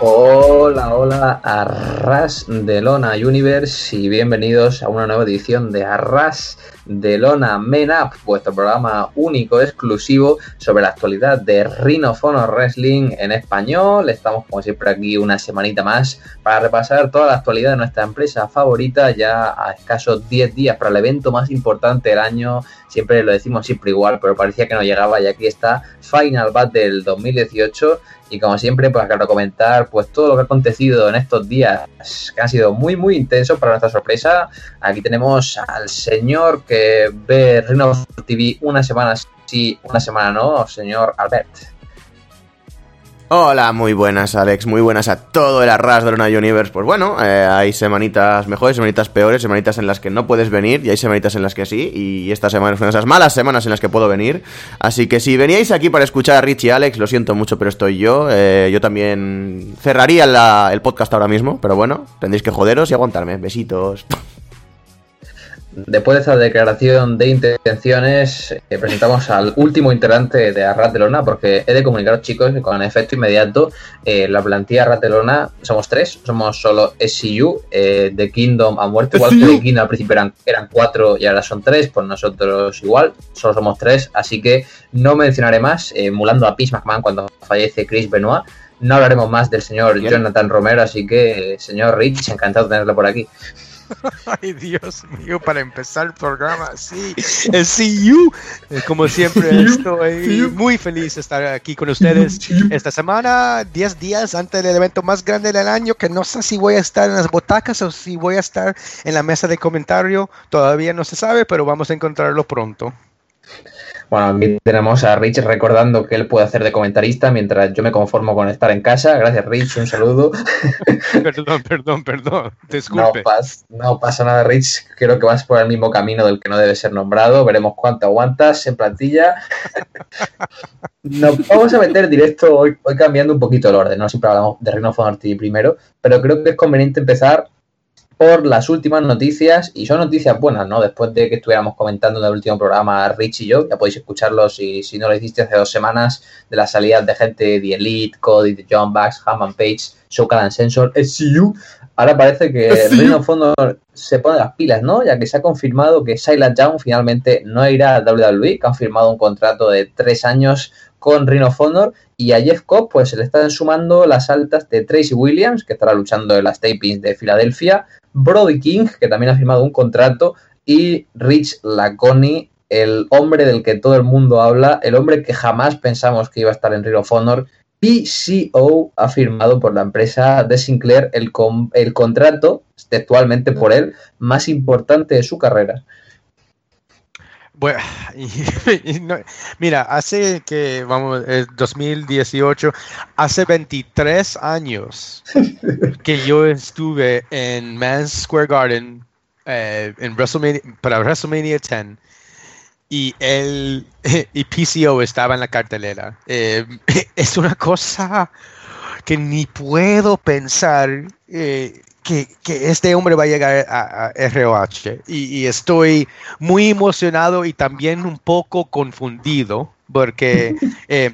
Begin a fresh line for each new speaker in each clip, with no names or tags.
Hola, hola, Arras de Lona Universe y bienvenidos a una nueva edición de Arras de Lona Men Up, vuestro programa único, exclusivo sobre la actualidad de Ring of Honor Wrestling en español. Estamos como siempre aquí una semanita más para repasar toda la actualidad de nuestra empresa favorita ya a escasos 10 días para el evento más importante del año. Siempre lo decimos siempre igual, pero parecía que no llegaba y aquí está Final Battle del 2018 y como siempre, pues quiero comentar pues todo lo que ha acontecido en estos días que han sido muy muy intensos para nuestra sorpresa. Aquí tenemos al señor que ve Reno TV una semana sí, una semana no, señor Albert.
Hola, muy buenas Alex, muy buenas a todo el arras de Luna Universe. Pues bueno, eh, hay semanitas mejores, semanitas peores, semanitas en las que no puedes venir y hay semanitas en las que sí. Y esta semana son esas malas semanas en las que puedo venir. Así que si veníais aquí para escuchar a Rich y Alex, lo siento mucho, pero estoy yo. Eh, yo también cerraría el podcast ahora mismo, pero bueno, tendréis que joderos y aguantarme. Besitos.
Después de esta declaración de intenciones, eh, presentamos al último integrante de Arratelona, porque he de comunicaros, chicos, que con efecto inmediato eh, la plantilla Arratelona somos tres, somos solo SCU, eh, The Kingdom ha muerto, igual que The Kingdom al principio eran, eran cuatro y ahora son tres, pues nosotros igual, solo somos tres, así que no mencionaré más, emulando a Peace McMahon cuando fallece Chris Benoit. No hablaremos más del señor Jonathan Romero, así que, señor Rich, encantado de tenerlo por aquí.
Ay, Dios mío, para empezar el programa, sí, el CU. Eh, como siempre, estoy muy feliz de estar aquí con ustedes esta semana, 10 días antes del evento más grande del año, que no sé si voy a estar en las botacas o si voy a estar en la mesa de comentario, todavía no se sabe, pero vamos a encontrarlo pronto.
Bueno, aquí tenemos a Rich recordando que él puede hacer de comentarista mientras yo me conformo con estar en casa. Gracias, Rich, un saludo.
perdón, perdón, perdón. Disculpe.
No, pasa nada, Rich. Creo que vas por el mismo camino del que no debe ser nombrado. Veremos cuánto aguantas en plantilla. Nos vamos a meter directo hoy, hoy cambiando un poquito el orden. No siempre hablamos de Reino of primero, pero creo que es conveniente empezar por las últimas noticias y son noticias buenas, ¿no? Después de que estuviéramos comentando en el último programa Rich y yo, ya podéis escucharlo si, si no lo hiciste hace dos semanas, de las salidas de gente de Elite, Cody, de John Bax, Hammond Page, Showcase Sensor, SCU. Ahora parece que Reino Fondo se pone las pilas, ¿no? Ya que se ha confirmado que Silent Young finalmente no irá a WWE, que han firmado un contrato de tres años con Rhino Honor y a Jeff Cobb pues se le están sumando las altas de Tracy Williams, que estará luchando en las tapings de Filadelfia, Brody King, que también ha firmado un contrato, y Rich Laconi, el hombre del que todo el mundo habla, el hombre que jamás pensamos que iba a estar en Ring of Honor. PCO ha firmado por la empresa de Sinclair el, el contrato, textualmente por él, más importante de su carrera.
Bueno, mira, hace que, vamos, 2018, hace 23 años que yo estuve en Man's Square Garden eh, en WrestleMania, para WrestleMania 10 y el y PCO estaba en la cartelera. Eh, es una cosa que ni puedo pensar eh, que, este hombre va a llegar a, ROH y, estoy muy emocionado y también un poco confundido porque eh,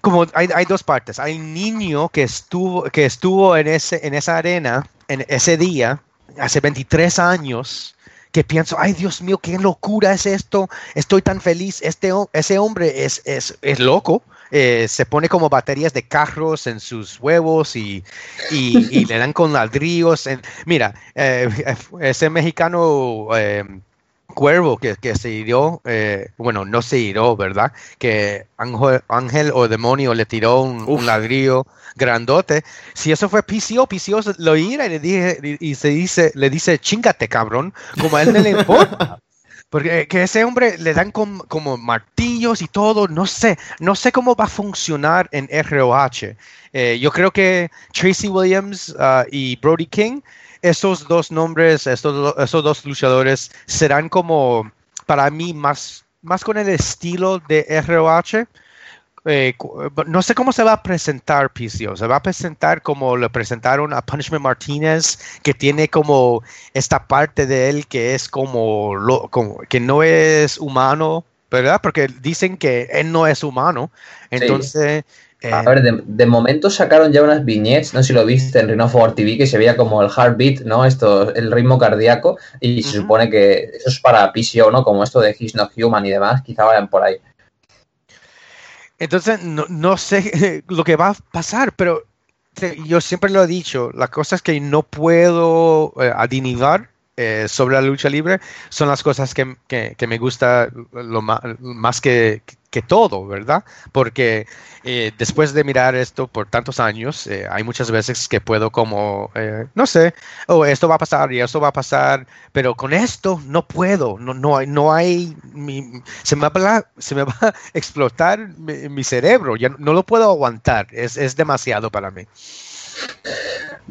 como hay, dos partes, hay un niño que estuvo, que estuvo en, ese, en esa arena en ese día, hace 23 años, que pienso, ay Dios mío, qué locura es esto, estoy tan feliz, este, ese hombre es, es, es loco, eh, se pone como baterías de carros en sus huevos y, le dan con ladrillos. En, mira, eh, ese mexicano eh, cuervo que, se hirió, bueno, no se hirió, ¿verdad? Que ángel, o demonio le tiró un, ladrillo grandote. Si eso fue PCO, PCO lo ira y le, dije, y, se dice, le dice, chingate, cabrón, como a él no le importa. Porque que ese hombre le dan como martillos y todo, no sé, no sé cómo va a funcionar en ROH. Eh, yo creo que Tracy Williams uh, y Brody King, esos dos nombres, esos, esos dos luchadores serán como, para mí, más, más con el estilo de ROH eh, no sé cómo se va a presentar PCO. Se va a presentar como lo presentaron a Punishment Martinez, que tiene como esta parte de él que es como, lo, que no es humano, ¿verdad? Porque dicen que él no es humano. Entonces,
A ver, de, momento sacaron ya unas viñetas, no sé si lo viste en of TV, que se veía como el heartbeat, ¿no? Esto, el ritmo cardíaco, y se supone que eso es para PCO, ¿no? Como esto de He's Not Human y demás, quizá vayan por ahí.
Entonces, no, sé lo que va a pasar, pero yo siempre lo he dicho, las cosas que no puedo eh, adivinar eh, sobre la lucha libre son las cosas que, me gusta lo más, que, todo, ¿verdad? Porque eh, después de mirar esto por tantos años, eh, hay muchas veces que puedo como, no sé, oh, esto va a pasar y esto va a pasar, pero con esto no puedo, no, no hay, no hay se, me va se me va a explotar mi, cerebro, ya no lo puedo aguantar, es, es demasiado para mí.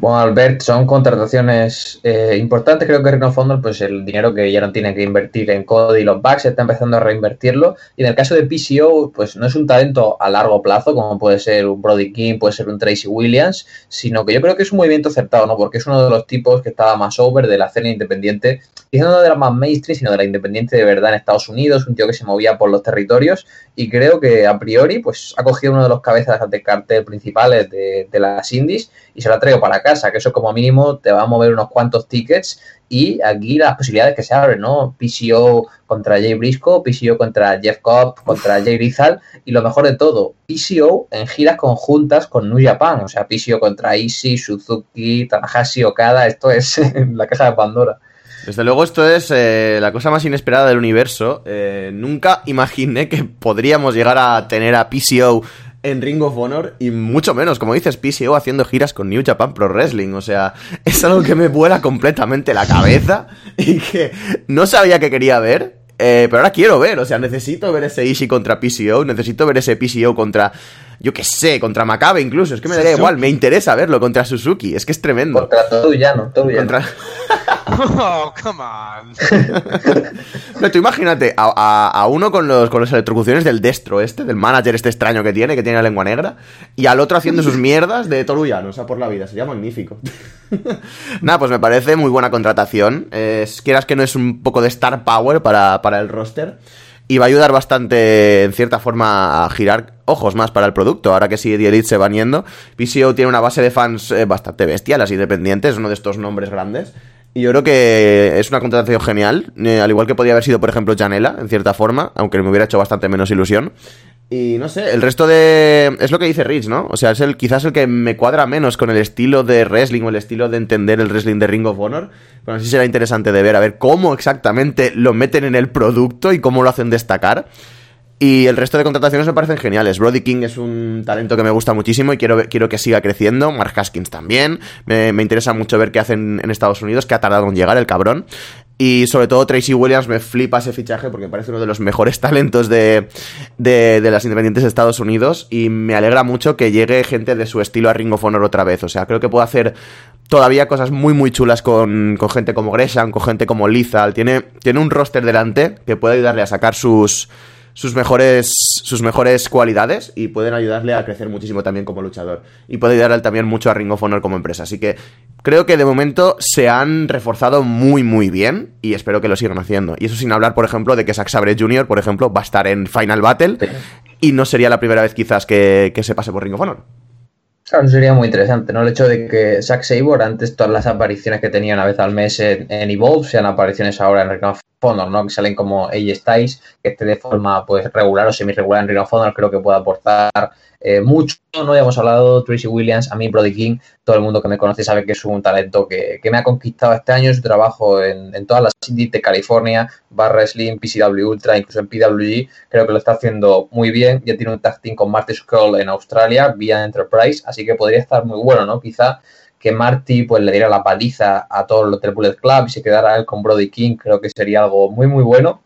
Bueno, Albert, son contrataciones eh, importantes. Creo que Reno Fondor, pues el dinero que ya no tiene que invertir en Cody y los backs está empezando a reinvertirlo. Y en el caso de PCO, pues no es un talento a largo plazo, como puede ser un Brody King, puede ser un Tracy Williams, sino que yo creo que es un movimiento acertado, ¿no? Porque es uno de los tipos que estaba más over de la escena independiente, y no de la más mainstream, sino de la independiente de verdad en Estados Unidos, un tío que se movía por los territorios. Y creo que a priori, pues ha cogido uno de los cabezas de cartel principales de, de las indies y se lo ha traído para casa, que eso como mínimo te va a mover unos cuantos tickets y aquí las posibilidades que se abren, ¿no? PCO contra Jay Briscoe, PCO contra Jeff Cobb, contra Jay Rizal y lo mejor de todo, PCO en giras conjuntas con New Japan, o sea, PCO contra Ishii, Suzuki, Tanahashi, Okada, esto es la caja de Pandora.
Desde luego esto es eh, la cosa más inesperada del universo. Eh, nunca imaginé que podríamos llegar a tener a PCO en Ring of Honor y mucho menos, como dices, PCO haciendo giras con New Japan Pro Wrestling. O sea, es algo que me vuela completamente la cabeza y que no sabía que quería ver. Eh, pero ahora quiero ver, o sea, necesito ver ese Ishii contra PCO, necesito ver ese PCO contra, yo qué sé, contra Macabe incluso, es que me daría igual, me interesa verlo contra Suzuki, es que es tremendo.
Contra todo no todo Contra...
Oh, come on.
no, tú imagínate a, uno con los con las electrocuciones del destro este, del manager este extraño que tiene, que tiene la lengua negra, y al otro haciendo sus mierdas de Toruyano, o sea, por la vida. Sería magnífico. Nada, pues me parece muy buena contratación. quieras que no es un poco de star power para, para el roster. Y va a ayudar bastante, en cierta forma, a girar ojos más para el producto. Ahora que sí, The Elite se van yendo. PCO tiene una base de fans eh, bastante bestial, las independientes, uno de estos nombres grandes. Y yo creo que es una contratación genial, eh, al igual que podía haber sido, por ejemplo, Janela, en cierta forma, aunque me hubiera hecho bastante menos ilusión. Y no sé, el resto de... Es lo que dice Rich, ¿no? O sea, es el quizás el que me cuadra menos con el estilo de wrestling o el estilo de entender el wrestling de Ring of Honor. Pero así será interesante de ver, a ver cómo exactamente lo meten en el producto y cómo lo hacen destacar. Y el resto de contrataciones me parecen geniales. Brody King es un talento que me gusta muchísimo y quiero, quiero que siga creciendo. Mark Haskins también. Me, interesa mucho ver qué hacen en Estados Unidos, que ha tardado en llegar el cabrón. Y sobre todo Tracy Williams me flipa ese fichaje porque parece uno de los mejores talentos de, de, las independientes de Estados Unidos y me alegra mucho que llegue gente de su estilo a Ring of Honor otra vez. O sea, creo que puede hacer todavía cosas muy muy chulas con, con gente como Gresham, con gente como Lizal. Tiene, tiene un roster delante que puede ayudarle a sacar sus sus mejores, sus mejores cualidades y pueden ayudarle a crecer muchísimo también como luchador. Y puede ayudarle también mucho a Ring of Honor como empresa. Así que creo que de momento se han reforzado muy, muy bien y espero que lo sigan haciendo. Y eso sin hablar, por ejemplo, de que Zack Sabre Jr., por ejemplo, va a estar en Final Battle y no sería la primera vez quizás que, se pase por Ring of Honor.
Claro, sería muy interesante, ¿no? El hecho de que Zack Sabre, antes todas las apariciones que tenía una vez al mes en, Evolve, sean apariciones ahora en Ring of Honor, ¿no? Que salen como AJ Styles, que esté de forma pues regular o semi-regular en Ring of Honor, creo que puede aportar eh, mucho. No ya hemos hablado Tracy Williams, a mí Brody King, todo el mundo que me conoce sabe que es un talento que, me ha conquistado este año, su trabajo en, todas las indies de California, Bar Wrestling, PCW Ultra, incluso en PWG, creo que lo está haciendo muy bien. Ya tiene un tag team con Marty Skull en Australia, vía Enterprise, así que podría estar muy bueno, ¿no? Quizá que Marty pues le diera la paliza a todos los Triple Club y se quedara él con Brody King, creo que sería algo muy muy bueno.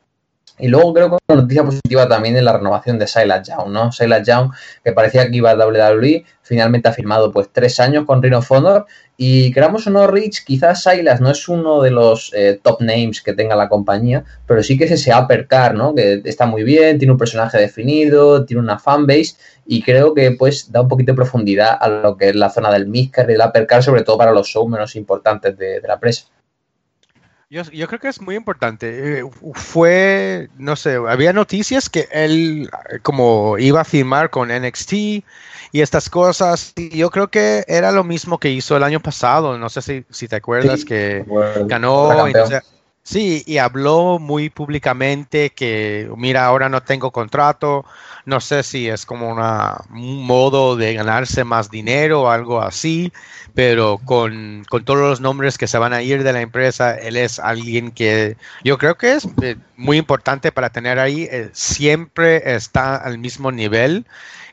Y luego creo que una noticia positiva también es la renovación de Silas Young, ¿no? Silas Young, que parecía que iba a WWE, finalmente ha firmado pues tres años con Rhino Honor. Y queramos o no, Rich, quizás Silas no es uno de los eh, top names que tenga la compañía, pero sí que es ese uppercar, ¿no? Que está muy bien, tiene un personaje definido, tiene una fanbase y creo que pues da un poquito de profundidad a lo que es la zona del midcard y del uppercar, sobre todo para los shows menos importantes de, de la presa.
Yo, yo, creo que es muy importante. Eh, fue, no sé, había noticias que él como iba a firmar con NXT y estas cosas. Y yo creo que era lo mismo que hizo el año pasado. No sé si, si te acuerdas
Sí,
que
bueno,
ganó. y, o sea, sí, y habló muy públicamente que, mira, ahora no tengo contrato. No sé si es como una, un modo de ganarse más dinero o algo así, pero con, con todos los nombres que se van a ir de la empresa, él es alguien que yo creo que es eh, muy importante para tener ahí. eh, siempre está al mismo nivel.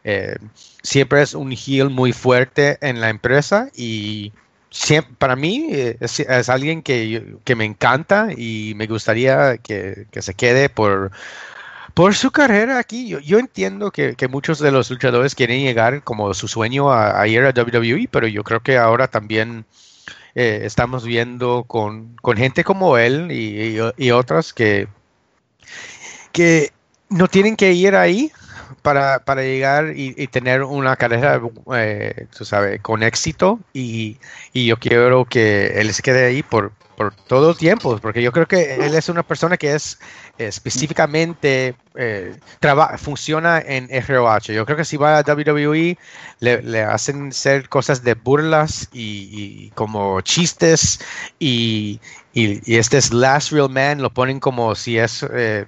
eh, siempre es un heel muy fuerte en la empresa y siem- para mí eh, es, es alguien que, que me encanta y me gustaría que, que se quede por, por su carrera aquí. Yo, yo entiendo que, que muchos de los luchadores quieren llegar como su sueño a, a ir a WWE, pero yo creo que ahora también eh, estamos viendo con, con gente como él y, y- y otras que, que no tienen que ir ahí para, para llegar y, y tener una carrera, eh, tú sabes, con éxito y, y yo quiero que él se quede ahí por, por todo tiempo, porque yo creo que él es una persona que es específicamente, eh, traba- funciona en ROH. Yo creo que si va a WWE le, le hacen ser cosas de burlas y, y como chistes y, y, y este es Last Real Man, lo ponen como si es... eh,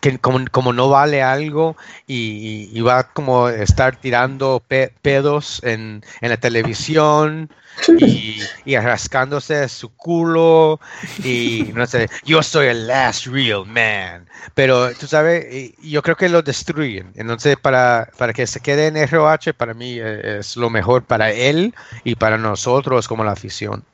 que como, como no vale algo y, y va como estar tirando pe- pedos en, en la televisión y, y rascándose su culo y no sé, yo soy el last real man. Pero tú sabes, yo creo que lo destruyen. Entonces, para, para que se quede en ROH, para mí eh, es lo mejor para él y para nosotros como la afición.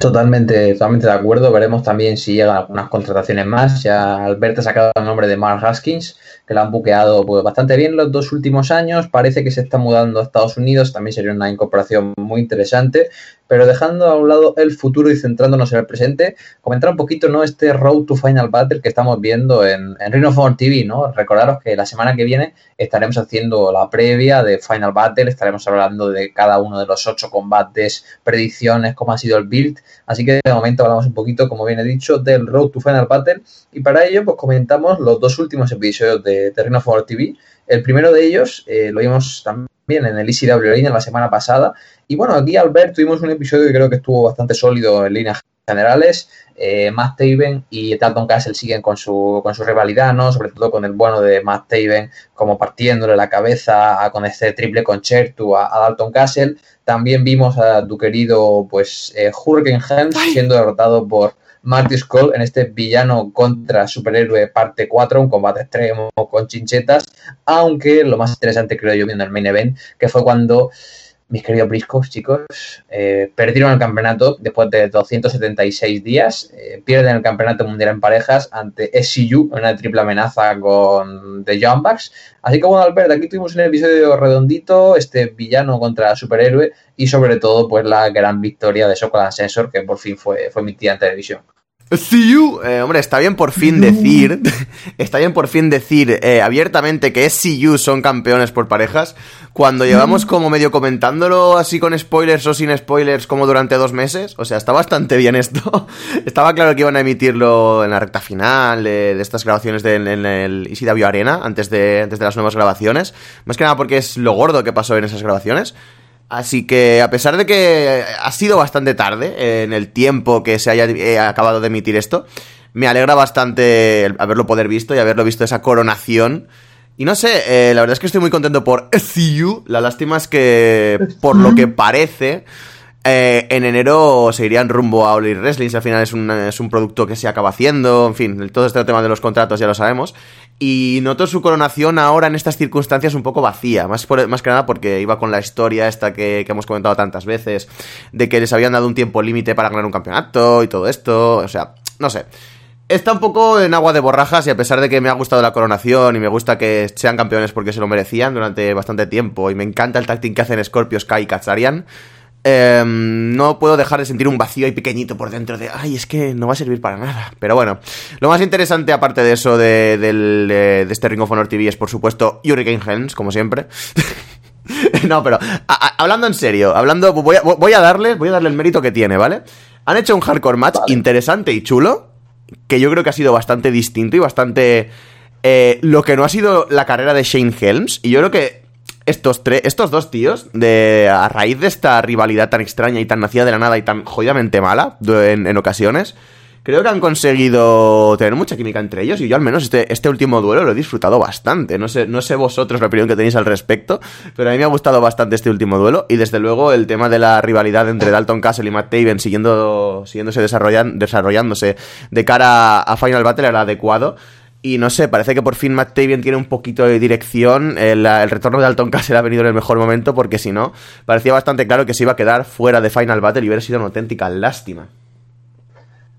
Totalmente, totalmente de acuerdo. Veremos también si llegan algunas contrataciones más. Ya Albert ha sacado el nombre de Mark Haskins, que lo han buqueado pues, bastante bien los dos últimos años. Parece que se está mudando a Estados Unidos. También sería una incorporación muy interesante. Pero dejando a un lado el futuro y centrándonos en el presente, comentar un poquito ¿no? este Road to Final Battle que estamos viendo en, en Honor TV. ¿no? Recordaros que la semana que viene estaremos haciendo la previa de Final Battle. Estaremos hablando de cada uno de los ocho combates, predicciones, cómo ha sido el build. Así que de momento hablamos un poquito, como bien he dicho, del Road to Final Battle. Y para ello, pues comentamos los dos últimos episodios de, of Honor TV. El primero de ellos eh, lo vimos también en el ECW Arena la semana pasada. Y bueno, aquí Albert tuvimos un episodio que creo que estuvo bastante sólido en líneas generales. Eh, Matt Taven y Dalton Castle siguen con su, con su rivalidad, ¿no? Sobre todo con el bueno de Matt Taven, como partiéndole la cabeza a, con este triple concerto a, a Dalton Castle. También vimos a tu querido, pues, eh, Hurricane Helms siendo derrotado por Marty Skull en este villano contra superhéroe parte 4, un combate extremo con chinchetas, aunque lo más interesante creo yo viendo el main event, que fue cuando mis queridos briscos, chicos, eh, perdieron el campeonato después de 276 días, eh, pierden el campeonato mundial en parejas ante SCU, una triple amenaza con The Young Bucks. Así que bueno, Albert, aquí tuvimos un episodio redondito, este villano contra superhéroe y sobre todo pues la gran victoria de Sokolan Sensor que por fin fue, fue emitida en televisión.
See you. Eh, hombre, está bien por fin decir, está bien por fin decir eh, abiertamente que SCU son campeones por parejas, cuando llevamos como medio comentándolo así con spoilers o sin spoilers como durante dos meses. O sea, está bastante bien esto. Estaba claro que iban a emitirlo en la recta final de, de estas grabaciones de, en el ECW Arena, antes de, antes de las nuevas grabaciones. Más que nada porque es lo gordo que pasó en esas grabaciones. Así que a pesar de que ha sido bastante tarde en el tiempo que se haya eh, acabado de emitir esto, me alegra bastante haberlo poder visto y haberlo visto esa coronación. Y no sé, eh, la verdad es que estoy muy contento por SCU. La lástima es que, por lo que parece, eh, en enero se irían rumbo a All Wrestling. si Al final es un, es un producto que se acaba haciendo. En fin, todo este tema de los contratos ya lo sabemos. Y noto su coronación ahora en estas circunstancias un poco vacía. Más, por- más que nada porque iba con la historia esta que, que hemos comentado tantas veces. De que les habían dado un tiempo límite para ganar un campeonato y todo esto. O sea, no sé. Está un poco en agua de borrajas y a pesar de que me ha gustado la coronación y me gusta que sean campeones porque se lo merecían durante bastante tiempo y me encanta el team que hacen Scorpio Sky y Kazarian, eh, no puedo dejar de sentir un vacío y pequeñito por dentro de, ay, es que no va a servir para nada. Pero bueno, lo más interesante aparte de eso de, del, de, de este Ring of Honor TV es por supuesto Hurricane Helms, como siempre. no, pero a- a- hablando en serio, hablando, voy a, voy a darle, voy a darle el mérito que tiene, ¿vale? Han hecho un hardcore match interesante y chulo, que yo creo que ha sido bastante distinto y bastante... Eh, lo que no ha sido la carrera de Shane Helms, y yo creo que estos, tres, estos dos tíos, de, a raíz de esta rivalidad tan extraña y tan nacida de la nada y tan jodidamente mala en, ocasiones, creo que han conseguido tener mucha química entre ellos y yo al menos este, este último duelo lo he disfrutado bastante. No sé, no sé vosotros la opinión que tenéis al respecto, pero a mí me ha gustado bastante este último duelo y desde luego el tema de la rivalidad entre Dalton Castle y Matt Taven siguiendo, siguiéndose desarrollándose de cara a Final Battle era adecuado. Y no sé, parece que por fin Matt Tavian tiene un poquito de dirección. El, retorno de Alton Castle ha venido en el mejor momento porque si no, parecía bastante claro que se iba a quedar fuera de Final Battle y hubiera sido una auténtica lástima.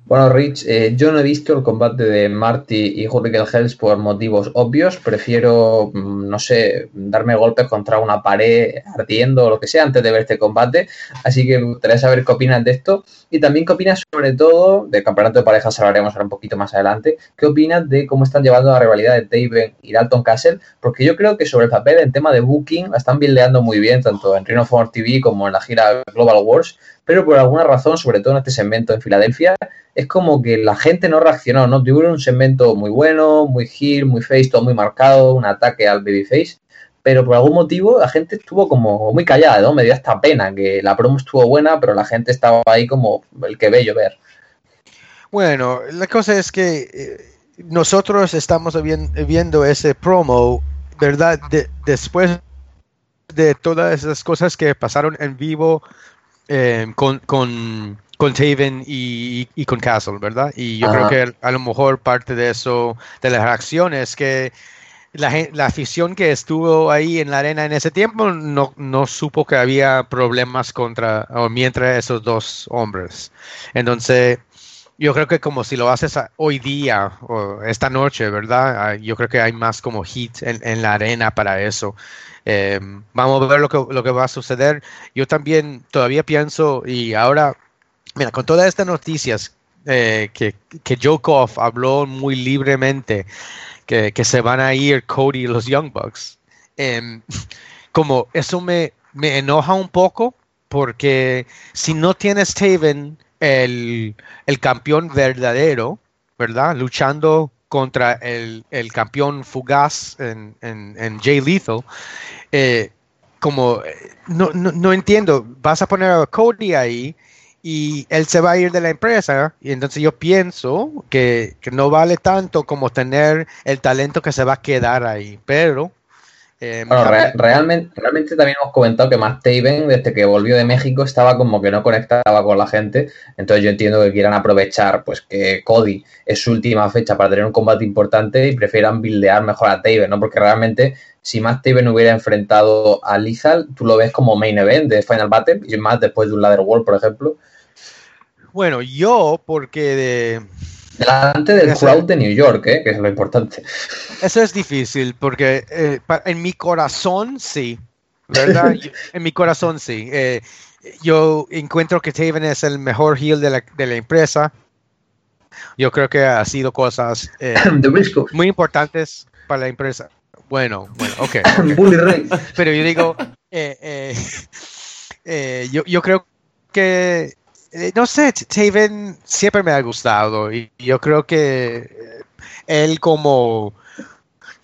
Bueno, Rich, eh, yo no he visto el combate de Marty y Hurricane Hells por motivos obvios. Prefiero, mm, no sé, darme golpes contra una pared ardiendo o lo que sea antes de ver este combate. Así que me gustaría saber qué opinas de esto. Y también qué opinas sobre todo, del campeonato de parejas hablaremos ahora un poquito más adelante. ¿Qué opinas de cómo están llevando la rivalidad de Taven y Dalton Castle? Porque yo creo que sobre el papel, en tema de booking, la están buildeando muy bien, tanto en Ring of TV como en la gira Global Wars pero por alguna razón, sobre todo en este segmento en Filadelfia, es como que la gente no reaccionó, ¿no? Tuvieron un segmento muy bueno, muy heel, muy face, todo muy marcado, un ataque al babyface, pero por algún motivo la gente estuvo como muy callada, ¿no? Me dio esta pena que la promo estuvo buena, pero la gente estaba ahí como el que ve llover.
Bueno, la cosa es que eh, nosotros estamos viendo ese promo, ¿verdad? después de todas esas cosas que pasaron en vivo eh, con, con, con Taven y, con Castle, ¿verdad? Y yo creo que a lo mejor parte de eso, de las reacciones, que la, la, afición que estuvo ahí en la arena en ese tiempo no, no supo que había problemas contra o mientras esos dos hombres. Entonces, yo creo que como si lo haces hoy día o esta noche, ¿verdad? Ah, yo creo que hay más como hit en, en la arena para eso. Eh, vamos a ver lo que, lo que va a suceder. Yo también todavía pienso, y ahora, mira, con todas estas noticias eh, que, que Joe habló muy libremente, que, que, se van a ir Cody y los Young Bucks, em, como eso me, me enoja un poco, porque si no tienes Taven, el, el campeón verdadero, ¿verdad? Luchando contra el, campeón fugaz en, en, Jay Lethal, eh, como eh, no, no, entiendo, vas a poner a Cody ahí y él se va a ir de la empresa y entonces yo pienso que, que no vale tanto como tener el talento que se va a quedar ahí, pero
eh, realmente, realmente también hemos comentado que Matt Taven, desde que volvió de México, estaba como que no conectaba con la gente. Entonces yo entiendo que quieran aprovechar pues que Cody es su última fecha para tener un combate importante y prefieran buildear mejor a Taven, ¿no? Porque realmente si Matt Taven hubiera enfrentado a Lizal, tú lo ves como main event de Final Battle y más después de un Ladder World, por ejemplo.
Bueno, yo, porque de,
Delante del crowd de New York, ¿eh? que es lo importante.
Eso es difícil, porque eh, en mi corazón sí, ¿verdad? en mi corazón sí. Eh, yo encuentro que Taven es el mejor heel de la, de la empresa. Yo creo que ha sido cosas muy importantes para la empresa. Bueno, bueno, ok. Pero yo digo, yo, yo creo que eh, no sé, Taven siempre me ha gustado y yo creo que eh, él como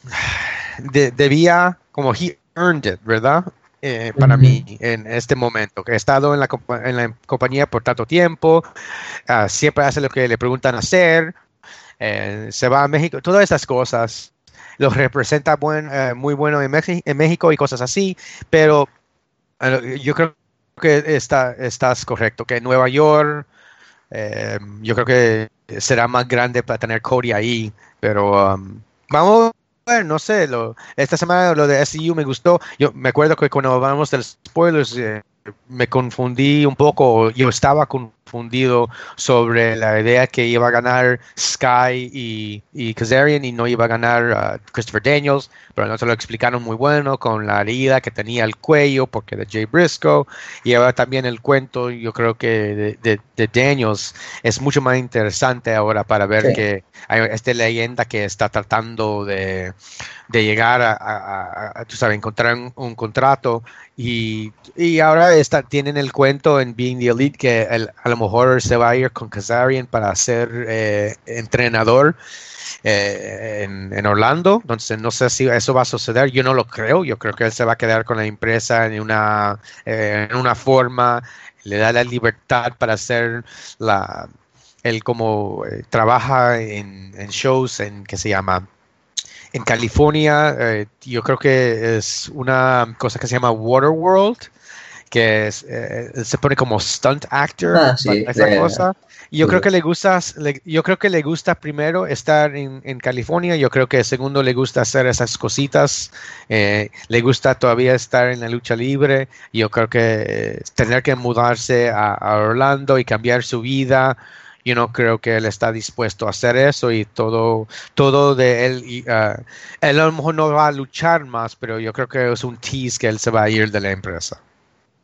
debía, como he earned it, ¿verdad? Eh, para mí en este momento, que he estado en la, en la compañía por tanto tiempo, ah, siempre hace lo que le preguntan hacer, se va a México, todas esas cosas, lo representa buen, muy bueno en, en México y cosas así, pero yo creo que está, estás correcto, que Nueva York, eh, yo creo que será más grande para tener Cody ahí, pero um, vamos a ver, no sé, lo, esta semana lo de SU me gustó, yo me acuerdo que cuando hablamos del spoilers, eh, me confundí un poco, yo estaba confundido sobre la idea que iba a ganar Sky y, y Kazarian y no iba a ganar uh, Christopher Daniels, pero no se lo explicaron muy bueno con la herida que tenía el cuello porque de Jay Briscoe. Y ahora también el cuento yo creo que de, Daniels es mucho más interesante ahora para ver que hay esta leyenda que está tratando de, llegar a, tú sabes, encontrar un, contrato. Y, y ahora está, tienen el cuento en Being the Elite que a lo mejor se va a ir con Kazarian para ser eh, entrenador eh, en, Orlando. Entonces, no sé si eso va a suceder. Yo no lo creo. Yo creo que él se va a quedar con la empresa en una, eh, en una forma, le da la libertad para hacer la. Él como eh, trabaja en, shows en que se llama en California, yo creo que es una cosa que se llama Waterworld, que es, se pone como stunt actor,
ah, esa
cosa. Yo creo que le gusta, yo creo que le gusta primero estar en, California, yo creo que segundo le gusta hacer esas cositas, eh, le gusta todavía estar en la lucha libre, yo creo que eh, tener que mudarse a, Orlando y cambiar su vida, yo no creo que él está dispuesto a hacer eso y todo, todo de él, y, uh, él a lo mejor no va a luchar más, pero yo creo que es un tease que él se va a ir de la empresa.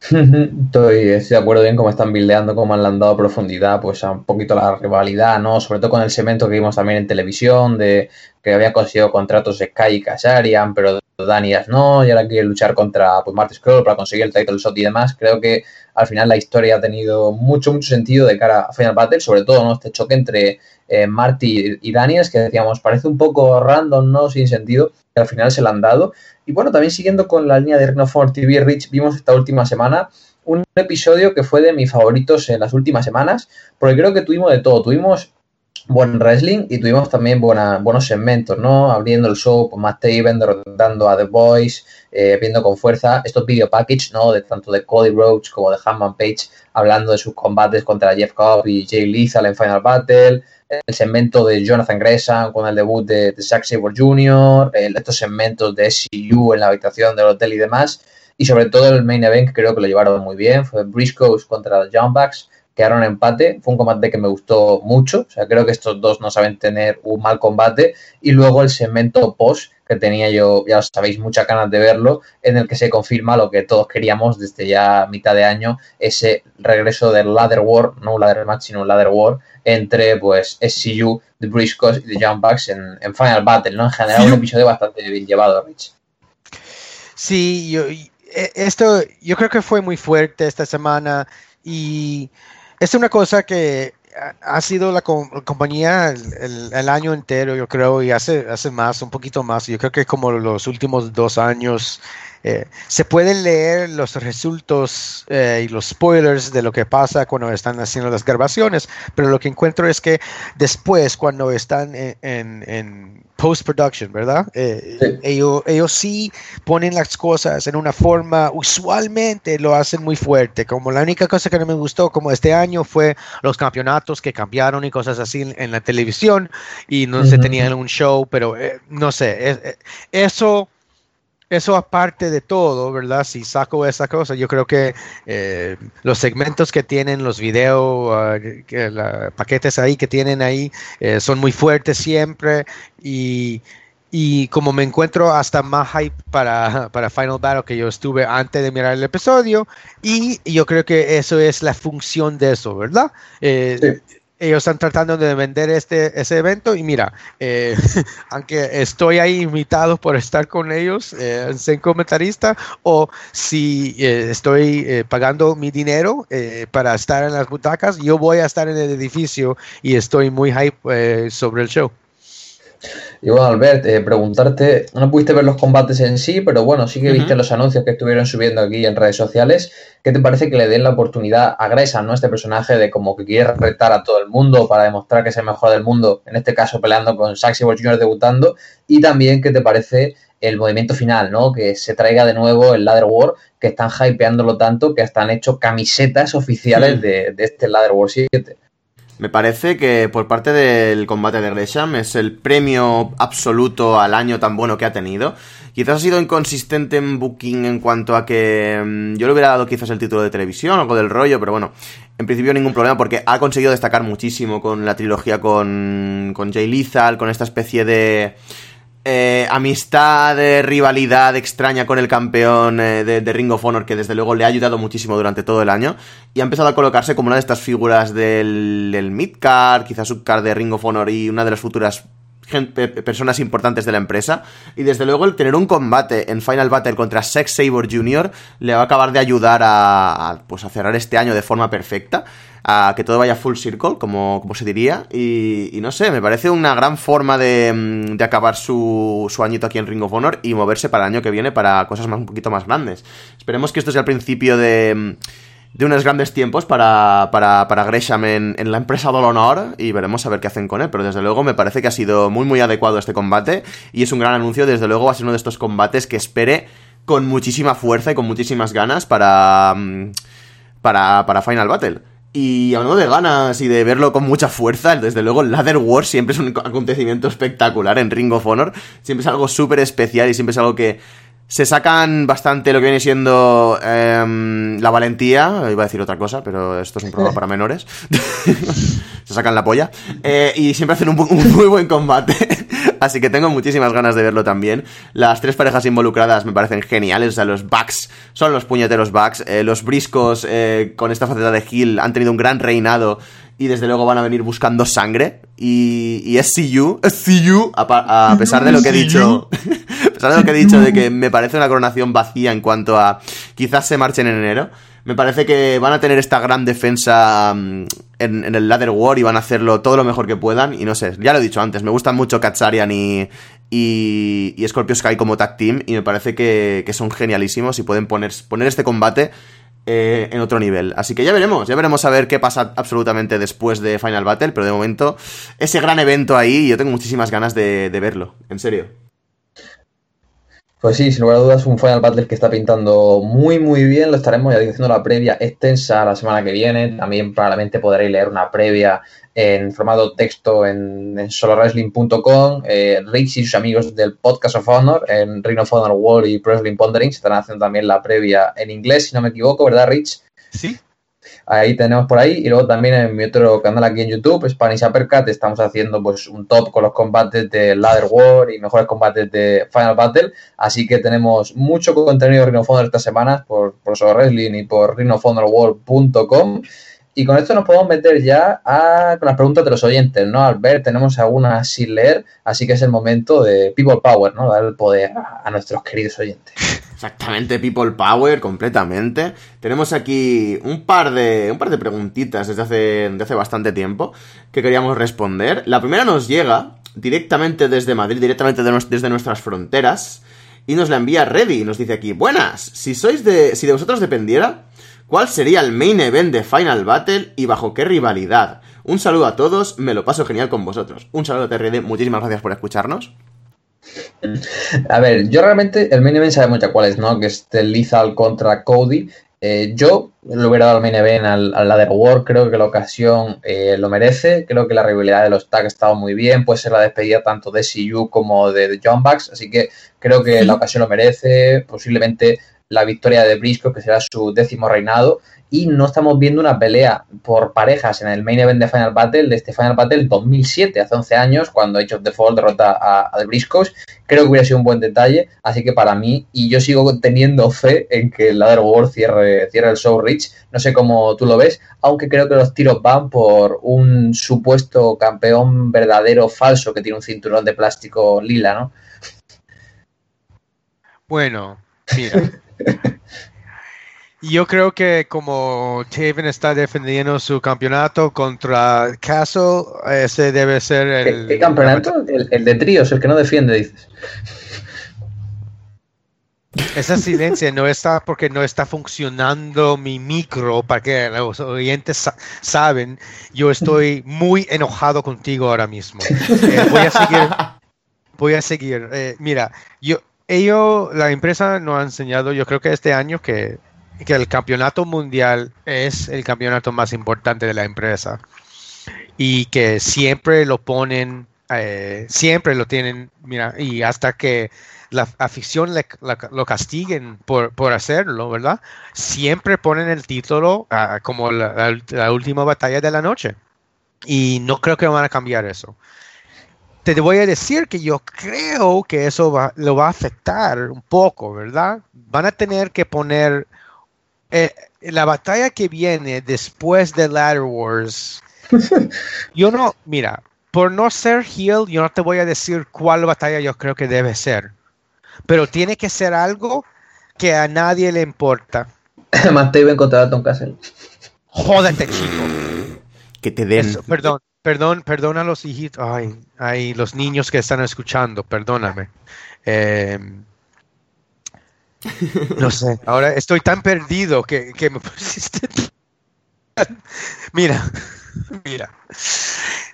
Estoy, de acuerdo bien cómo están bildeando, cómo han dado profundidad pues a un poquito la rivalidad, ¿no? Sobre todo con el cemento que vimos también en televisión, de que había conseguido contratos Sky y Kazarian, pero Danias no, y ahora quiere luchar contra pues, Marty Scroll para conseguir el title shot y demás. Creo que al final la historia ha tenido mucho, mucho sentido de cara a Final Battle, sobre todo ¿no? este choque entre eh, Marty y Daniels, que decíamos, parece un poco random, ¿no? Sin sentido, que al final se lo han dado. Y bueno, también siguiendo con la línea de Ring of TV Rich, vimos esta última semana un episodio que fue de mis favoritos en las últimas semanas, porque creo que tuvimos de todo. Tuvimos buen wrestling y tuvimos también buena, buenos segmentos, ¿no? Abriendo el show, con Matt Taven derrotando a The Boys, eh, viendo con fuerza estos video package, ¿no? De tanto de Cody Rhodes como de Hanman Page, hablando de sus combates contra Jeff Cobb y Jay Lethal en Final Battle, el segmento de Jonathan Gresham con el debut de, de Zack Sabre Jr., estos segmentos de SCU en la habitación del hotel y demás, y sobre todo el main event que creo que lo llevaron muy bien, fue Briscoes contra los Bucks, quedaron en empate, fue un combate que me gustó mucho, o sea, creo que estos dos no saben tener un mal combate, y luego el segmento post, que tenía yo, ya sabéis, muchas ganas de verlo, en el que se confirma lo que todos queríamos desde ya mitad de año, ese regreso del Ladder War, no un Ladder Match, sino un Ladder War, entre pues SCU, The Briscoes y The Young Bucks en, Final Battle, ¿no? En general un episodio bastante bien llevado, Rich.
Sí, yo, e, esto yo creo que fue muy fuerte esta semana y es una cosa que ha sido la, compañía el, año entero, yo creo, y hace, hace más, un poquito más. Yo creo que como los últimos dos años eh, se pueden leer los resultados eh, y los spoilers de lo que pasa cuando están haciendo las grabaciones, pero lo que encuentro es que después, cuando están en, post-production, ¿verdad? Eh, ellos, ellos sí ponen las cosas en una forma, usualmente lo hacen muy fuerte, como la única cosa que no me gustó, como este año, fue los campeonatos que cambiaron y cosas así en, la televisión y no se tenían un show, pero no sé, eso eso aparte de todo, ¿verdad? Si saco esa cosa, yo creo que eh, los segmentos que tienen, los videos, uh, paquetes ahí que tienen ahí, eh, son muy fuertes siempre y, y, como me encuentro hasta más hype para, para Final Battle que yo estuve antes de mirar el episodio y yo creo que eso es la función de eso, ¿verdad? Eh, ellos están tratando de vender este ese evento y mira, eh, aunque estoy ahí invitado por estar con ellos, eh, ser comentarista, o si eh, estoy eh, pagando mi dinero para estar en las butacas, yo voy a estar en el edificio y estoy muy hype sobre el show.
Y bueno, Albert, eh, preguntarte, no pudiste ver los combates en sí, pero bueno, sí que viste los anuncios que estuvieron subiendo aquí en redes sociales. ¿Qué te parece que le den la oportunidad a Grayson, ¿no? Este personaje de como que quiere retar a todo el mundo para demostrar que es el mejor del mundo, en este caso peleando con Saxy Jr. debutando. Y también, ¿qué te parece el movimiento final, ¿no? Que se traiga de nuevo el Ladder War, que están hypeándolo tanto que hasta han hecho camisetas oficiales de, de este Ladder War 7.
Me parece que por parte del combate de Gresham es el premio absoluto al año tan bueno que ha tenido. Quizás ha sido inconsistente en booking en cuanto a que mm, yo le hubiera dado quizás el título de televisión, algo del rollo, pero bueno, en principio ningún problema porque ha conseguido destacar muchísimo con la trilogía con, con Jay Lethal, con esta especie de eh, amistad, rivalidad extraña con el campeón eh, de, Ring of Honor que desde luego le ha ayudado muchísimo durante todo el año y ha empezado a colocarse como una de estas figuras del, del midcard, quizás subcard de Ring of Honor y una de las futuras personas importantes de la empresa. Y desde luego el tener un combate en Final Battle contra Sex Saber Jr. le va a acabar de ayudar a, pues, a cerrar este año de forma perfecta. A que todo vaya full circle, como, como se diría. Y, y no sé, me parece una gran forma de, mm, de acabar su, su añito aquí en Ring of Honor y moverse para el año que viene para cosas más, un poquito más grandes. Esperemos que esto sea el principio de mm, de unos grandes tiempos para, para, para Gresham en, en, la empresa del honor y veremos a ver qué hacen con él. Pero desde luego me parece que ha sido muy muy adecuado este combate y es un gran anuncio. Desde luego va a ser uno de estos combates que espere con muchísima fuerza y con muchísimas ganas para, mm, para, para Final Battle. Y hablando de ganas y de verlo con mucha fuerza, desde luego Ladder War siempre es un acontecimiento espectacular en Ring of Honor. Siempre es algo súper especial y siempre es algo que se sacan bastante lo que viene siendo eh, la valentía. Iba a decir otra cosa, pero esto es un programa para menores. se sacan la polla. Eh, y siempre hacen un, un, muy buen combate. Así que tengo muchísimas ganas de verlo también. Las tres parejas involucradas me parecen geniales. O sea, los Bucks son los puñeteros Bucks. Eh, los Briscos, eh, con esta faceta de Hill, han tenido un gran reinado. Y desde luego van a venir buscando sangre. Y, y es CU, es CU, a, a pesar de lo que he dicho. a pesar de lo que he dicho de que me parece una coronación vacía en cuanto a quizás se marchen en enero. Me parece que van a tener esta gran defensa en, en, el Ladder War y van a hacerlo todo lo mejor que puedan. Y no sé, ya lo he dicho antes, me gustan mucho Katsarian y, y, y Scorpio Sky como tag team. Y me parece que, que son genialísimos y pueden poner, poner este combate eh, en otro nivel. Así que ya veremos, ya veremos a ver qué pasa absolutamente después de Final Battle, pero de momento ese gran evento ahí, yo tengo muchísimas ganas de, de verlo, en serio.
Pues sí, sin lugar a dudas, un Final Battle que está pintando muy, muy bien. Lo estaremos ya diciendo la previa extensa la semana que viene. También probablemente podréis leer una previa en formato texto en, en solowrestling.com. Eh, Rich y sus amigos del Podcast of Honor en Ring of Honor World y Pro Wrestling Pondering están haciendo también la previa en inglés, si no me equivoco, ¿verdad, Rich?
Sí,
Ahí tenemos por ahí. Y luego también en mi otro canal aquí en YouTube, Spanish Uppercut, estamos haciendo pues un top con los combates de Ladder War y mejores combates de Final Battle. Así que tenemos mucho contenido de Ring of Honor estas semanas por, por Solo Wrestling y por ringofhonorworld.com. Y con esto nos podemos meter ya a, con las preguntas de los oyentes, ¿no? Al ver, tenemos algunas sin leer, así que es el momento de People Power, ¿no? Dar el poder a nuestros queridos oyentes.
Exactamente, People Power, completamente. Tenemos aquí un par de, un par de preguntitas desde hace, desde hace bastante tiempo que queríamos responder. La primera nos llega directamente desde Madrid, directamente de, desde nuestras fronteras, y nos la envía Reddy. Nos dice aquí, buenas, si sois de, si de vosotros dependiera, ¿cuál sería el main event de Final Battle y bajo qué rivalidad? Un saludo a todos, me lo paso genial con vosotros. Un saludo a TRD, muchísimas gracias por escucarnos.
A ver, yo realmente el main event sabemos ya cuál es, ¿no? Que es el Lethal contra Cody. Eh, yo le hubiera dado el main event al, al Ladder War, creo que la ocasión eh, lo merece, creo que la rivalidad de los tags ha estado muy bien, puede ser la despedida tanto de CU como de John Bucks, así que creo que la ocasión lo merece, posiblemente la victoria de Briscoe, que será su décimo reinado, y no estamos viendo una pelea por parejas en el main event de Final Battle de este Final Battle 2007, hace 11 años, cuando Age of the Fall derrota a, a The Briscoes. Creo que hubiera sido un buen detalle, así que para mí, y yo sigo teniendo fe en que el Ladder War cierre, cierre el show Rich, no sé cómo tú lo ves, aunque creo que los tiros van por un supuesto campeón verdadero falso que tiene un cinturón de plástico lila, ¿no?
Bueno, mira. Yo creo que como Taven está defendiendo su campeonato contra Castle, ese debe ser el...
¿Qué, campeonato? El, el, de tríos, el que no defiende, dices.
Esa silencio no está porque no está funcionando mi micro para que los oyentes sa saben. Yo estoy muy enojado contigo ahora mismo. Eh, voy a seguir. Voy a seguir. Eh, mira, yo, ellos, la empresa nos ha enseñado, yo creo que este año que que el campeonato mundial es el campeonato más importante de la empresa y que siempre lo ponen, eh, siempre lo tienen, mira, y hasta que la afición le, la, lo castiguen por, por, hacerlo, ¿verdad? Siempre ponen el título uh, como la, la, la, última batalla de la noche. Y no creo que van a cambiar eso. Te voy a decir que yo creo que eso va, lo va a afectar un poco, ¿verdad? Van a tener que poner eh, la batalla que viene después de Ladder Wars, yo no, mira, por no ser heel, yo no te voy a decir cuál batalla yo creo que debe ser, pero tiene que ser algo que a nadie le importa.
Matt Taven contra Tom Castle.
Jódete, chico.
que te den.
Eso, perdón, perdón, perdón a los hijitos, ay, ay, los niños que están escuchando, perdóname. Eh, no sé, ahora estoy tan perdido que, que me pusiste. mira, mira,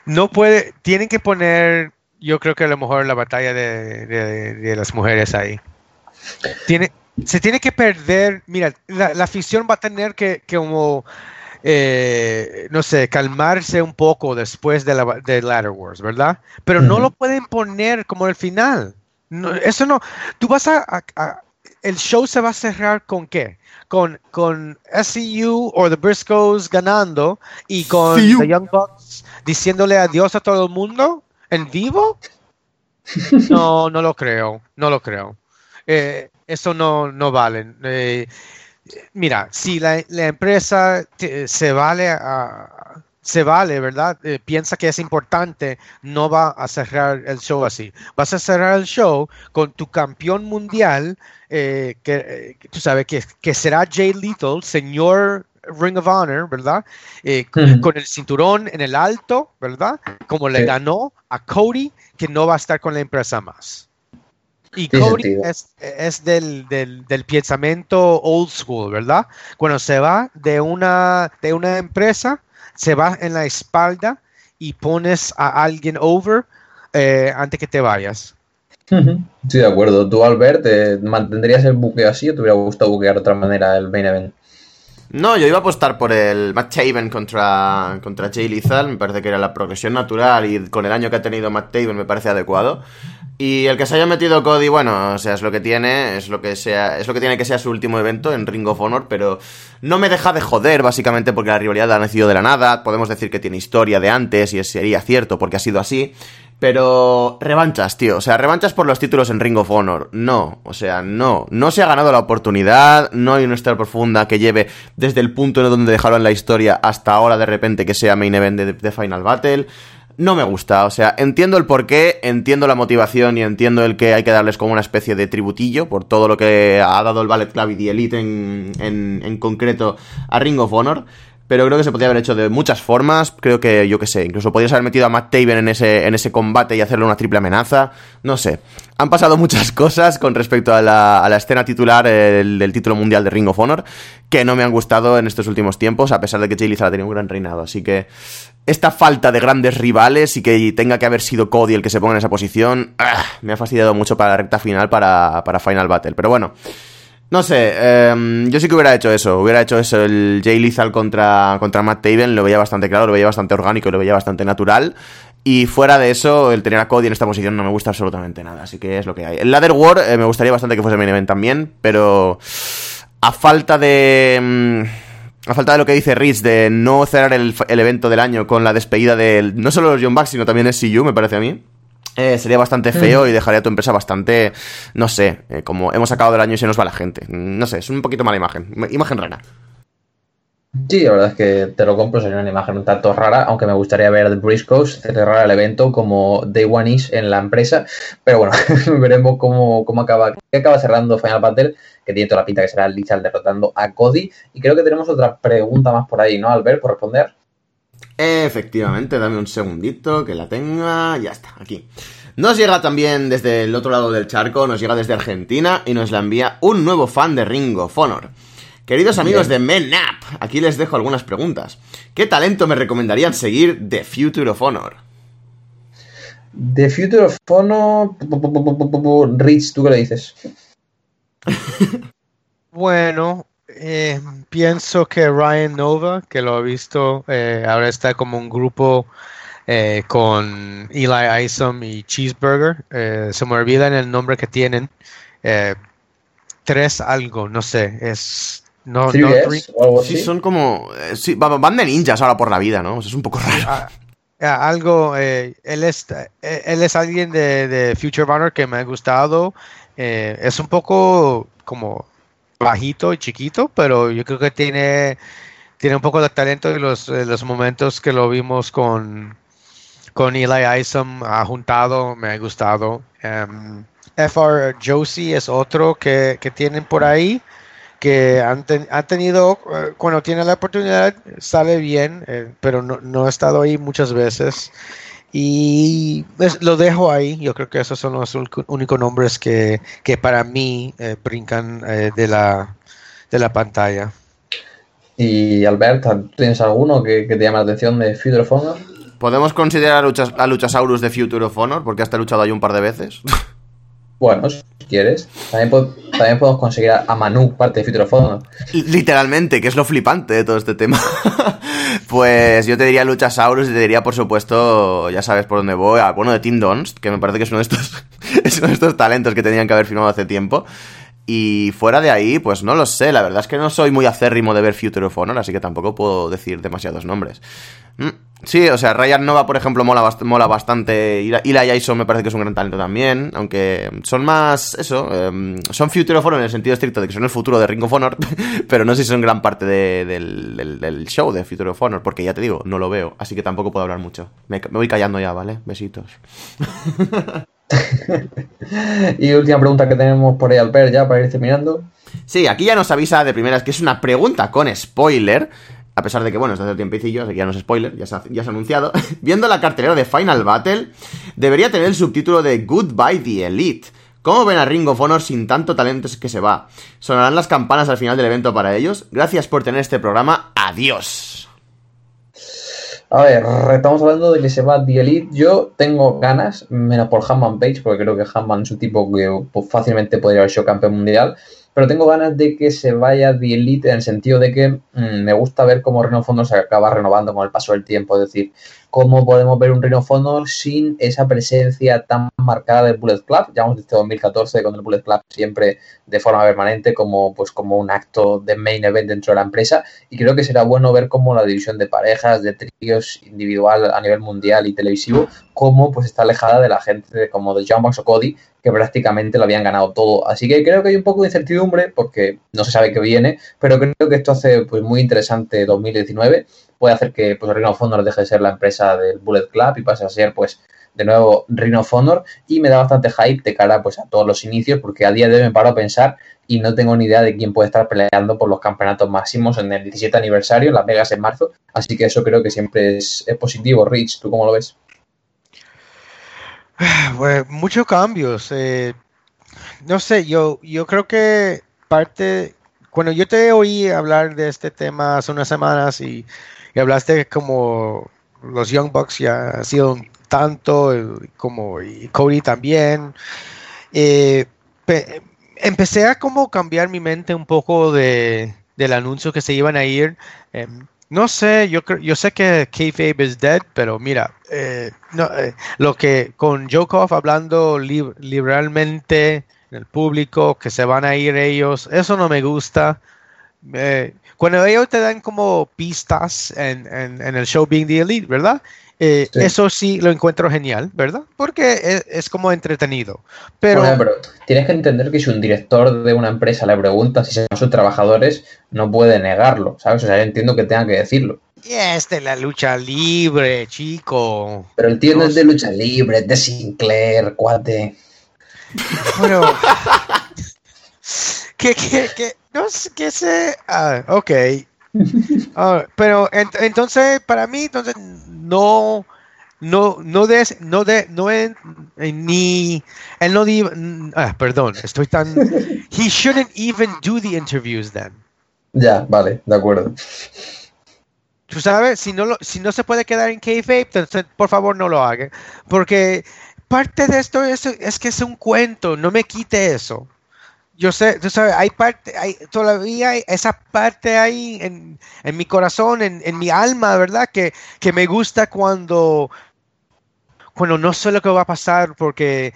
no puede, tienen que poner, yo creo que a lo mejor la batalla de, de- de las mujeres ahí. Tiene, se tiene que perder, mira, la, la afición va a tener que, que como, eh, no sé, calmarse un poco después de la de Ladder Wars, ¿verdad? Pero no
Ujú.
lo pueden poner como el final. No, eso no, tú vas a, a- a- el show se va a cerrar con qué? Con, con SCU o The Briscoes ganando y con
CU.
The Young Bucks diciéndole adiós a todo el mundo en vivo. No, no lo creo, no lo creo. Eh, eso no, no vale. Eh, mira, si la, la empresa te- se vale a- se vale, ¿verdad? Eh, piensa que es importante, no va a cerrar el show así. Vas a cerrar el show con tu campeón mundial, eh, que, eh, tú sabes que, que será Jay Lethal, señor Ring of Honor, ¿verdad? Eh,
Ujú.
Con el cinturón en el alto, ¿verdad? Como le ganó a Cody, que no va a estar con la empresa más. Y Cody es, es del, del, del pensamiento old school, ¿verdad? Cuando se va de una, de una empresa, se va en la espalda y pones a alguien over eh, antes que te vayas.
Estoy de acuerdo. Tú, Albert, ¿te ¿mantendrías el buqueo así o te hubiera gustado buquear de otra manera el main event?
No, yo iba a apostar por el Matt Taven contra, contra Jay Lethal. Me parece que era la progresión natural y con el año que ha tenido Matt Taven me parece adecuado. Y el que se haya metido Cody, bueno, o sea, es lo que tiene, es lo que sea, es lo que tiene que sea su último evento en Ring of Honor, pero no me deja de joder, básicamente porque la rivalidad ha nacido de la nada. Podemos decir que tiene historia de antes y sería cierto porque ha sido así. Pero revanchas, tío. O sea, revanchas por los títulos en Ring of Honor. No, o sea, no. No se ha ganado la oportunidad. No hay una historia profunda que lleve desde el punto en donde dejaron la historia hasta ahora de repente que sea main event de, de Final Battle. No me gusta, o sea, entiendo el porqué, entiendo la motivación y entiendo el que hay que darles como una especie de tributillo por todo lo que ha dado el Ballet Club y The Elite en, en, en concreto a Ring of Honor. Pero creo que se podría haber hecho de muchas formas. Creo que, yo qué sé, incluso podrías haber metido a Matt Taven en ese, en ese combate y hacerle una triple amenaza. No sé. Han pasado muchas cosas con respecto a la, a la escena titular eh, del, del título mundial de Ring of Honor que no me han gustado en estos últimos tiempos, a pesar de que Jay Lethal ha tenido un gran reinado. Así que esta falta de grandes rivales y que tenga que haber sido Cody el que se ponga en esa posición, ah, me ha fastidiado mucho para la recta final, para, para Final Battle. Pero bueno. No sé, eh, yo sí que hubiera hecho eso, hubiera hecho eso, el Jay Lethal contra, contra Matt Taven, lo veía bastante claro, lo veía bastante orgánico, lo veía bastante natural. Y fuera de eso, el tener a Cody en esta posición no me gusta absolutamente nada, así que es lo que hay. El Ladder War eh, me gustaría bastante que fuese main event también, pero a falta de... mm, a falta de lo que dice Rich, de no cerrar el, el evento del año con la despedida de no solo los John Bucks, sino también SCU, me parece a mí. Eh, sería bastante feo y dejaría a tu empresa bastante, no sé, eh, como hemos acabado el año y se nos va la gente. Mm, No sé, es un poquito mala imagen. Imagen rara.
Sí, la verdad es que te lo compro, sería una imagen un tanto rara, aunque me gustaría ver The Briscoes cerrar el evento como Day One is en la empresa, pero bueno, veremos cómo, cómo acaba, qué acaba cerrando Final Battle, que tiene toda la pinta que será Lethal derrotando a Cody, y creo que tenemos otra pregunta más por ahí, ¿no, Albert, por responder?
Efectivamente, dame un segundito que la tenga. Ya está, aquí. Nos llega también desde el otro lado del charco, nos llega desde Argentina y nos la envía un nuevo fan de Ring of Honor. Queridos amigos de MENAP, aquí les dejo algunas preguntas. ¿Qué talento me recomendarían seguir de Future of Honor?
The Future of Honor, Rich, ¿tú qué le dices?
Bueno, eh, pienso que Ryan Nova, que lo he visto, eh, ahora está como un grupo eh, con Eli Isom y Cheeseburger. Eh, se me olvida el nombre que tienen. Eh, tres algo, no sé, es... No, no,
3DS
three-
o algo así?
Sí, son como... eh, sí, va- van de ninjas ahora por la vida, ¿no? O sea, es un poco raro.
Ah, ah, algo, eh, él, es, él es alguien de, de Future Honor que me ha gustado. Eh, es un poco como bajito y chiquito, pero yo creo que tiene, tiene un poco de talento en los, en los momentos que lo vimos con, con Eli Isom ha juntado, me ha gustado. Em, FR Josie es otro que, que tienen por ahí que han, tenido, eh, cuando tiene la oportunidad, sale bien, eh, pero no, no, ha estado ahí muchas veces. Y pues, lo dejo ahí. Yo creo que esos son los únicos nombres que, para mí brincan de, la, de la pantalla.
Y Albert, ¿tienes alguno que, te llame la atención de Future of Honor?
¿Podemos considerar a, Luchasaurus de Future of Honor? Porque hasta luchado ahí un par de veces.
Bueno, si quieres. También, podemos conseguir a, Manu, parte de Future.
Literalmente, que es lo flipante de todo este tema. pues yo te diría Luchasaurus y te diría, por supuesto, ya sabes por dónde voy, a, bueno, de Tim Donst, que me parece que es uno de estos, es uno de estos talentos que tenían que haber firmado hace tiempo. Y fuera de ahí, pues no lo sé. La verdad es que no soy muy acérrimo de ver Future of Honor, así que tampoco puedo decir demasiados nombres. Mm, sí, o sea, Ryan Nova, por ejemplo, mola, mola bastante. Y la Jason me parece que es un gran talento también. Aunque son más. Eso. Em, son Future of Honor en el sentido estricto de que son el futuro de Ring of Honor. pero no sé si son gran parte del, del, show de Future of Honor. Porque ya te digo, no lo veo. Así que tampoco puedo hablar mucho. Me, me voy callando ya, ¿vale? Besitos.
y última pregunta que tenemos por ahí al ver ya para ir terminando.
Sí, aquí ya nos avisa de primeras que es una pregunta con spoiler. A pesar de que, bueno, está hace tiempecillo, así que ya no es spoiler, ya se ha, ya se ha anunciado. Viendo la cartelera de Final Battle, debería tener el subtítulo de Goodbye the Elite. ¿Cómo ven a Ring of Honor sin tanto talento que se va? ¿Sonarán las campanas al final del evento para ellos? Gracias por tener este programa. Adiós.
A ver, estamos hablando de que se va The Elite. Yo tengo ganas, menos por Hanman Page, porque creo que Hanman es un tipo que pues, fácilmente podría haber sido campeón mundial. Pero tengo ganas de que se vaya The Elite en el sentido de que mm, me gusta ver cómo Reno Fondo se acaba renovando con el paso del tiempo. Es decir, cómo podemos ver un Rhino Fondo sin esa presencia tan marcada del Bullet Club. Ya hemos visto 2014 con el Bullet Club siempre de forma permanente como, pues, como un acto de main event dentro de la empresa. Y creo que será bueno ver cómo la división de parejas, de tríos individual a nivel mundial y televisivo, cómo pues está alejada de la gente como de John Box o Cody, que prácticamente lo habían ganado todo. Así que creo que hay un poco de incertidumbre porque no se sabe qué viene, pero creo que esto hace pues muy interesante 2019 puede hacer que pues, Ring of Honor deje de ser la empresa del Bullet Club y pase a ser pues de nuevo Ring of Honor y me da bastante hype de cara pues a todos los inicios porque a día de hoy me paro a pensar y no tengo ni idea de quién puede estar peleando por los campeonatos máximos en el 17 aniversario en Las Vegas en marzo, así que eso creo que siempre es, positivo. Rich, ¿tú cómo lo ves?
Pues, muchos cambios. Eh, no sé, yo, yo creo que parte, cuando yo te oí hablar de este tema hace unas semanas y y hablaste como los Young Bucks ya han sido tanto, como y Cody también. Eh, empecé a como cambiar mi mente un poco de, del anuncio que se iban a ir. Em, no sé, yo, yo sé que Kayfabe is dead, pero mira, eh, eh, lo que con Jokov hablando liberalmente en el público, que se van a ir ellos, eso no me gusta. Cuando ellos te dan como pistas en, el show Being the Elite, ¿verdad? Eh, eso sí lo encuentro genial, ¿verdad? Porque es, como entretenido. Pero...
pero tienes que entender que si un director de una empresa le pregunta si son sus trabajadores, no puede negarlo, ¿sabes? O sea, yo entiendo que tenga que decirlo.
Y es de la lucha libre, chico.
Pero el tío no es de lucha libre, de Sinclair, cuate.
Bueno. que, que, que, no sé qué sé. Ah, ok. Ah, pero entonces, para mí, entonces, no, no, no de, no de, no en, ni, él no ah, perdón, estoy tan, he shouldn't even do the interviews then.
Ya, vale, de acuerdo.
Tú sabes, si no, lo, si no se puede quedar en kayfabe, entonces, por favor no lo haga, porque parte de esto es, es que es un cuento, no me quite eso yo sé, tú sabes, hay parte, hay, todavía hay esa parte ahí en, en mi corazón, en, en, mi alma, ¿verdad? Que, que me gusta cuando, cuando no sé lo que va a pasar porque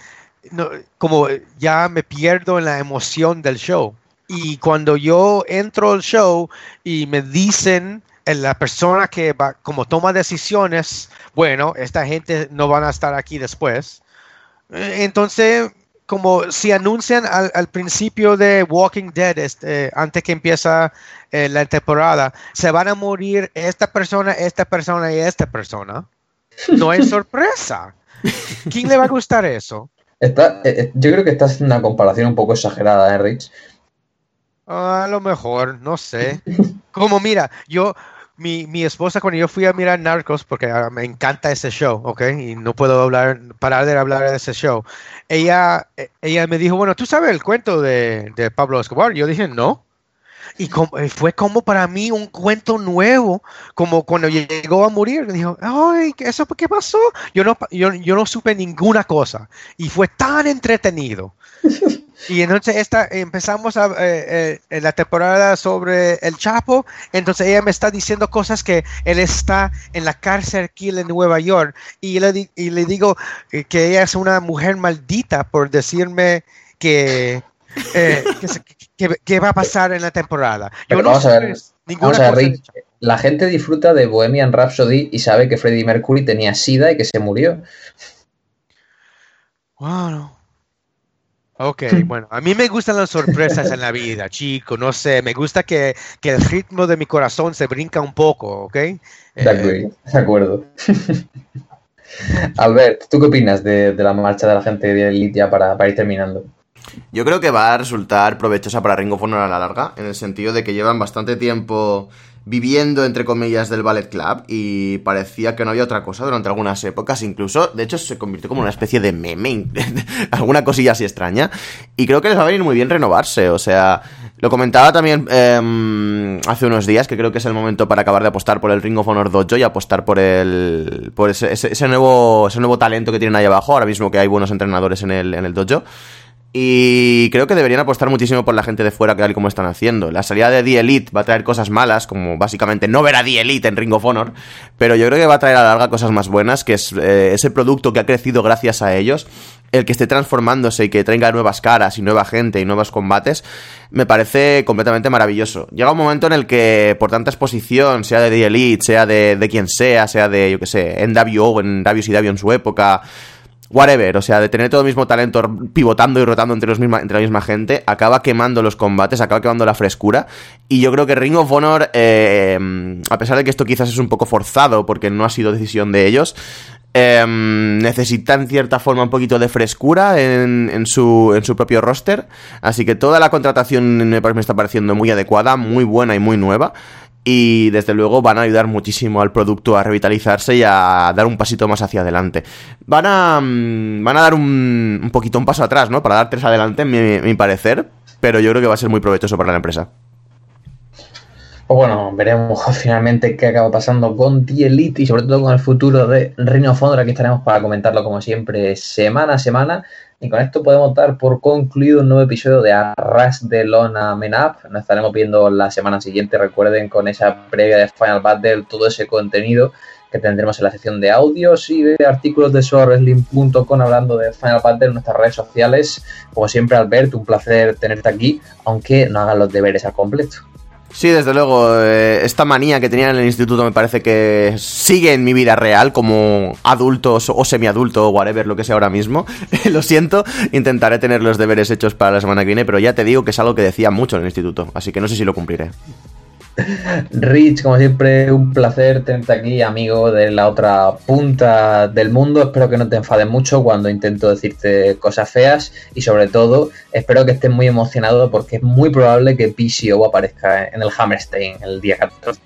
no, como ya me pierdo en la emoción del show. Y cuando yo entro al show y me dicen la persona que va, como toma decisiones, bueno, esta gente no van a estar aquí después. Entonces como si anuncian al, principio de Walking Dead, este, antes que empieza eh, la temporada, se van a morir esta persona, esta persona y esta persona. No es sorpresa. ¿Quién le va a gustar eso?
Está, eh, eh, yo creo que esta es una comparación un poco exagerada, ¿eh, Rich?
A lo mejor, no sé. Como mira, yo, mi, mi esposa cuando yo fui a mirar Narcos, porque ah, me encanta ese show, ¿ok? Y no puedo hablar, parar de hablar de ese show. Ella, eh, ella me dijo, bueno, ¿tú sabes el cuento de, de Pablo Escobar? Yo dije, no. Y como, fue como para mí un cuento nuevo, como cuando llegó a morir, dijo, ay, ¿eso qué pasó? Yo no, yo, yo no supe ninguna cosa. Y fue tan entretenido. Y entonces esta, empezamos a, eh, eh, la temporada sobre el Chapo, entonces ella me está diciendo cosas que él está en la cárcel aquí en Nueva York y le, y le digo eh, que ella es una mujer maldita por decirme que, que, va a pasar en la temporada.
Yo no sé ninguna cosa la gente disfruta de Bohemian Rhapsody y sabe que Freddie Mercury tenía sida y que se murió.
Bueno, Ok, bueno, a mí me gustan las sorpresas en la vida, chico, no sé, me gusta que, el ritmo de mi corazón se brinca un poco, ¿ok?
De, eh, acuerdo. Albert, ¿tú qué opinas de, la marcha de la gente de Elite para, para ir terminando?
Yo creo que va a resultar provechosa para Ringo Honor a la larga, en el sentido de que llevan bastante tiempo viviendo, entre comillas, del ballet club y parecía que no había otra cosa durante algunas épocas, incluso, de hecho, se convirtió como una especie de meme, alguna cosilla así extraña, y creo que les va a venir muy bien renovarse, o sea, lo comentaba también em, hace unos días, que creo que es el momento para acabar de apostar por el Ring of Honor Dojo y apostar por el por ese, ese, nuevo, ese nuevo talento que tienen ahí abajo, ahora mismo que hay buenos entrenadores en el, en el dojo. Y creo que deberían apostar muchísimo por la gente de fuera, tal y como están haciendo. La salida de The Elite va a traer cosas malas, como básicamente no ver a The Elite en Ring of Honor, pero yo creo que va a traer a la larga cosas más buenas, que es eh, ese producto que ha crecido gracias a ellos, el que esté transformándose y que traiga nuevas caras y nueva gente y nuevos combates, me parece completamente maravilloso. Llega un momento en el que, por tanta exposición, sea de The Elite, sea de, de quien sea, sea de, yo que sé, NWO, en WCW en su época whatever, o sea, de tener todo el mismo talento pivotando y rotando entre, los misma, entre la misma gente, acaba quemando los combates, acaba quemando la frescura. Y yo creo que Ring of Honor, eh, a pesar de que esto quizás es un poco forzado porque no ha sido decisión de ellos, eh, necesita en cierta forma un poquito de frescura en, en, su, en su propio roster. Así que toda la contratación me, me está pareciendo muy adecuada, muy buena y muy nueva y desde luego van a ayudar muchísimo al producto a revitalizarse y a dar un pasito más hacia adelante. Van a, mm, van a dar un, un poquito un paso atrás, ¿no? Para dar tres adelante, en mi, parecer, pero yo creo que va a ser muy provechoso para la empresa.
Pues bueno, veremos finalmente qué acaba pasando con The Elite y sobre todo con el futuro de Rhino Fondra. Aquí estaremos para comentarlo como siempre semana a semana. Y con esto podemos dar por concluido un nuevo episodio de Arras de Lona Men Up. Nos estaremos viendo la semana siguiente, recuerden, con esa previa de Final Battle, todo ese contenido que tendremos en la sección de audios y de artículos de SoarWrestling.com hablando de Final Battle en nuestras redes sociales. Como siempre, Alberto, un placer tenerte aquí, aunque no hagan los deberes al completo.
Sí, desde luego, eh, esta manía que tenía en el instituto me parece que sigue en mi vida real como adulto o semiadulto o whatever, lo que sea ahora mismo. lo siento, intentaré tener los deberes hechos para la semana que viene, pero ya te digo que es algo que decía mucho en el instituto, así que no sé si lo cumpliré.
Rich, como siempre, un placer tenerte aquí, amigo de la otra punta del mundo. Espero que no te enfades mucho cuando intento decirte cosas feas y sobre todo espero que estés muy emocionado porque es muy probable que PCO aparezca en el Hammerstein el día 14.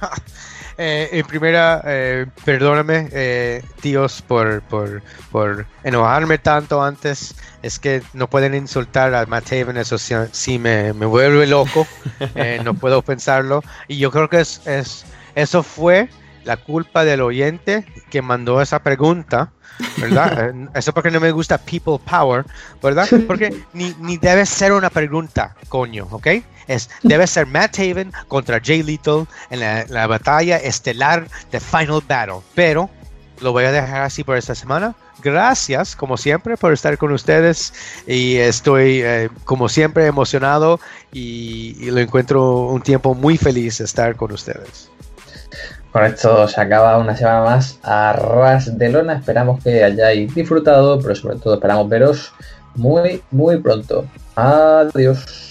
Eh, en primera, eh, perdóname, eh, tíos, por, por, por, enojarme tanto antes. Es que no pueden insultar a Matt Haven, eso sí, me, me, vuelve loco. Eh, no puedo pensarlo. Y yo creo que es, es, eso fue la culpa del oyente que mandó esa pregunta. ¿verdad? Eso porque no me gusta people power, ¿verdad? Porque ni, ni debe ser una pregunta, coño, ¿ok? es, debe ser Matt Haven contra Jay Little en la, batalla estelar de Final Battle. Pero lo voy a dejar así por esta semana. Gracias, como siempre, por estar con ustedes. Y estoy, eh, como siempre, emocionado y, lo encuentro un tiempo muy feliz estar con ustedes.
Con esto se acaba una semana más a ras de lona. Esperamos que hayáis disfrutado, pero sobre todo esperamos veros muy, muy pronto. Adiós.